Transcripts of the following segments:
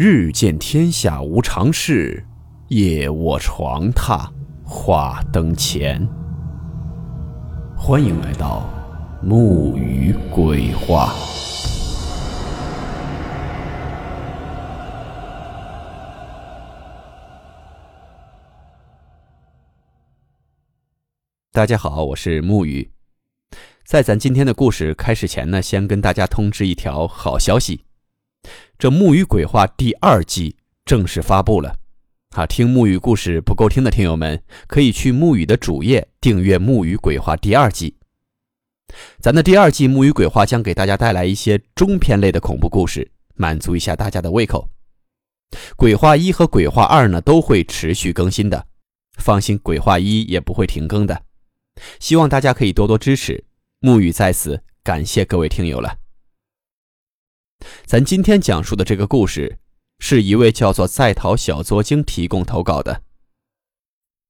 日见天下无常事，夜卧床榻话灯前。欢迎来到木鱼鬼话。大家好，我是木鱼。在咱今天的故事开始前呢，先跟大家通知一条好消息：这《木鱼鬼话》第二季正式发布了。啊，听木鱼故事不够听的听友们，可以去木鱼的主页订阅《木鱼鬼话》第二季。咱的第二季《木鱼鬼话》将给大家带来一些中篇类的恐怖故事，满足一下大家的胃口。鬼话一和鬼话二呢，都会持续更新的，放心，鬼话一也不会停更的。希望大家可以多多支持。木鱼在此感谢各位听友了。咱今天讲述的这个故事，是一位叫做在逃小作精提供投稿的。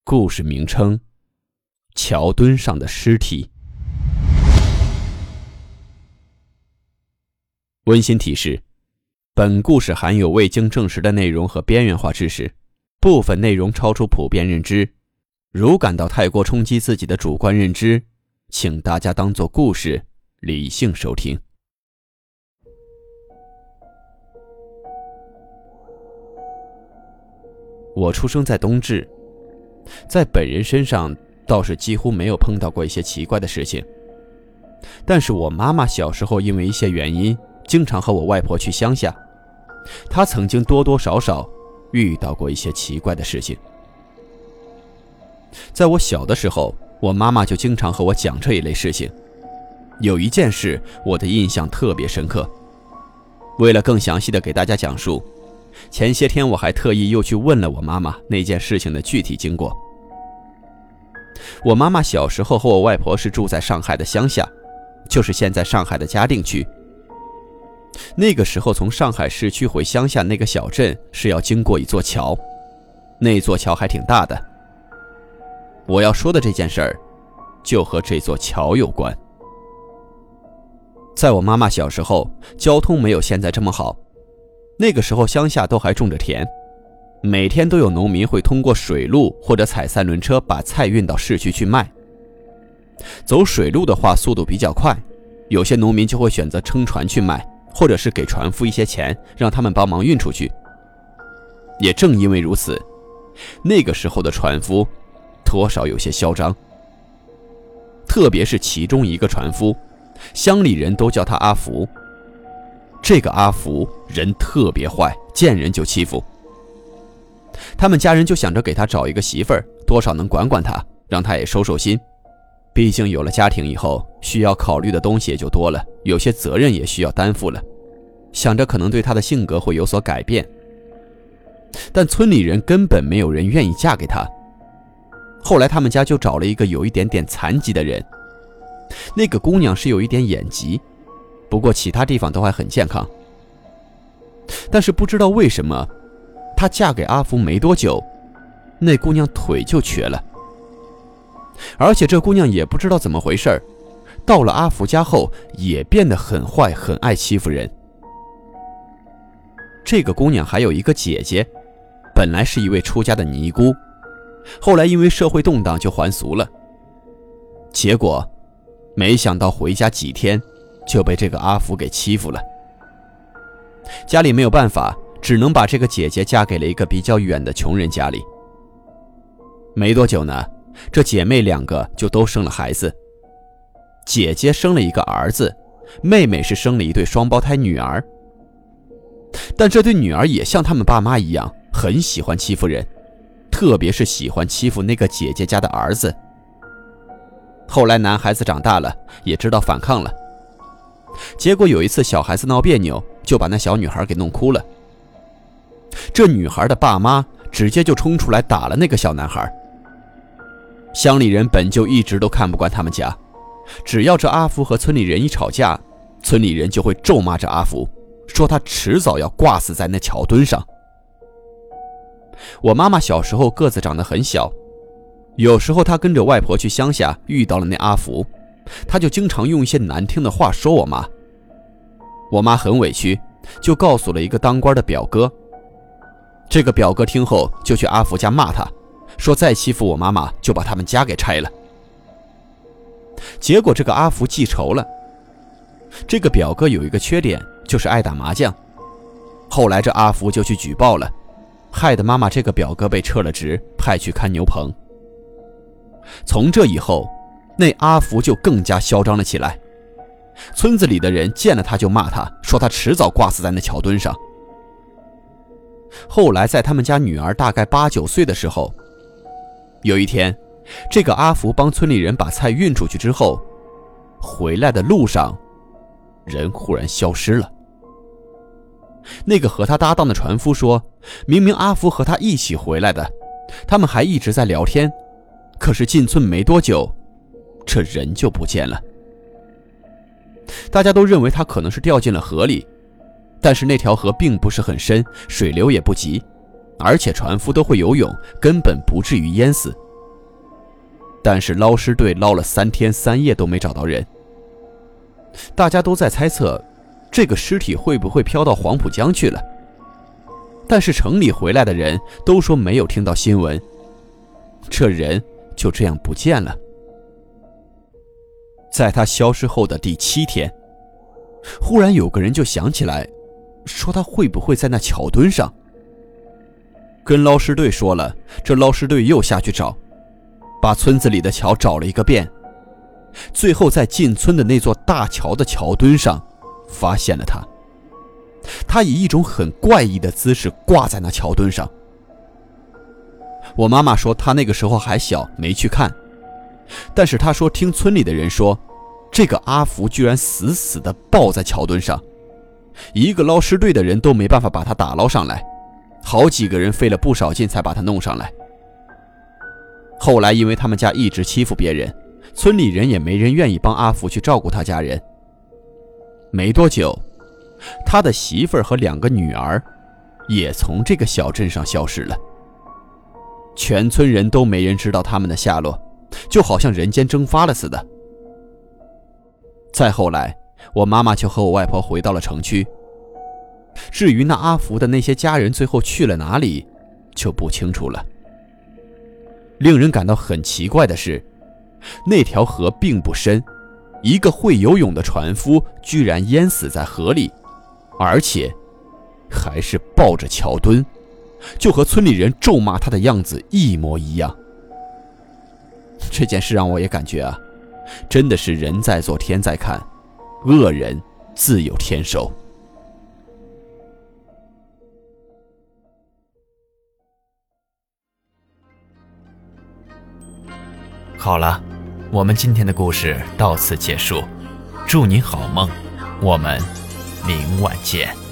故事名称：桥墩上的尸体。温馨提示：本故事含有未经证实的内容和边缘化知识，部分内容超出普遍认知。如感到太过冲击自己的主观认知，请大家当做故事，理性收听。我出生在冬至，在本人身上倒是几乎没有碰到过一些奇怪的事情。但是我妈妈小时候因为一些原因，经常和我外婆去乡下，她曾经多多少少遇到过一些奇怪的事情。在我小的时候。我妈妈就经常和我讲这一类事情。有一件事我的印象特别深刻。为了更详细的给大家讲述，前些天我还特意又去问了我妈妈那件事情的具体经过。我妈妈小时候和我外婆是住在上海的乡下，就是现在上海的嘉定区。那个时候从上海市区回乡下那个小镇是要经过一座桥，那座桥还挺大的。我要说的这件事儿，就和这座桥有关。在我妈妈小时候，交通没有现在这么好，那个时候乡下都还种着田，每天都有农民会通过水路或者踩三轮车把菜运到市区去卖。走水路的话，速度比较快，有些农民就会选择撑船去卖，或者是给船夫一些钱，让他们帮忙运出去。也正因为如此，那个时候的船夫。多少有些嚣张，特别是其中一个船夫，乡里人都叫他阿福。这个阿福人特别坏，见人就欺负。他们家人就想着给他找一个媳妇儿，多少能管管他，让他也收收心。毕竟有了家庭以后，需要考虑的东西也就多了，有些责任也需要担负了。想着可能对他的性格会有所改变，但村里人根本没有人愿意嫁给他。后来他们家就找了一个有一点点残疾的人，那个姑娘是有一点眼疾，不过其他地方都还很健康。但是不知道为什么，她嫁给阿福没多久，那姑娘腿就瘸了。而且这姑娘也不知道怎么回事到了阿福家后也变得很坏，很爱欺负人。这个姑娘还有一个姐姐，本来是一位出家的尼姑。后来因为社会动荡，就还俗了。结果，没想到回家几天，就被这个阿福给欺负了。家里没有办法，只能把这个姐姐嫁给了一个比较远的穷人家里。没多久呢，这姐妹两个就都生了孩子。姐姐生了一个儿子，妹妹是生了一对双胞胎女儿。但这对女儿也像他们爸妈一样，很喜欢欺负人。特别是喜欢欺负那个姐姐家的儿子。后来男孩子长大了，也知道反抗了。结果有一次小孩子闹别扭，就把那小女孩给弄哭了。这女孩的爸妈直接就冲出来打了那个小男孩。乡里人本就一直都看不惯他们家，只要这阿福和村里人一吵架，村里人就会咒骂这阿福，说他迟早要挂死在那桥墩上。我妈妈小时候个子长得很小，有时候她跟着外婆去乡下，遇到了那阿福，他就经常用一些难听的话说我妈。我妈很委屈，就告诉了一个当官的表哥，这个表哥听后就去阿福家骂他，说再欺负我妈妈就把他们家给拆了。结果这个阿福记仇了。这个表哥有一个缺点，就是爱打麻将。后来这阿福就去举报了，害得妈妈这个表哥被撤了职，派去看牛棚。从这以后，那阿福就更加嚣张了起来。村子里的人见了他就骂他，说他迟早挂死在那桥墩上。后来在他们家女儿大概八九岁的时候，有一天，这个阿福帮村里人把菜运出去之后，回来的路上，人忽然消失了。那个和他搭档的船夫说，明明阿福和他一起回来的，他们还一直在聊天，可是进村没多久，这人就不见了。大家都认为他可能是掉进了河里，但是那条河并不是很深，水流也不急，而且船夫都会游泳，根本不至于淹死。但是捞尸队捞了三天三夜都没找到人，大家都在猜测，这个尸体会不会飘到黄浦江去了？但是城里回来的人都说没有听到新闻，这人就这样不见了。在他消失后的第七天，忽然有个人就想起来，说他会不会在那桥墩上？跟捞尸队说了，这捞尸队又下去找，把村子里的桥找了一个遍，最后在进村的那座大桥的桥墩上，发现了他。他以一种很怪异的姿势挂在那桥墩上。我妈妈说他那个时候还小，没去看。但是她说，听村里的人说，这个阿福居然死死地抱在桥墩上，一个捞尸队的人都没办法把他打捞上来，好几个人费了不少劲才把他弄上来。后来因为他们家一直欺负别人，村里人也没人愿意帮阿福去照顾他家人。没多久，他的媳妇儿和两个女儿，也从这个小镇上消失了，全村人都没人知道他们的下落。就好像人间蒸发了似的。再后来，我妈妈就和我外婆回到了城区。至于那阿福的那些家人最后去了哪里，就不清楚了。令人感到很奇怪的是，那条河并不深，一个会游泳的船夫居然淹死在河里，而且还是抱着桥墩，就和村里人咒骂他的样子一模一样。这件事让我也感觉啊，真的是人在做天在看，恶人自有天收。好了，我们今天的故事到此结束，祝您好梦，我们明晚见。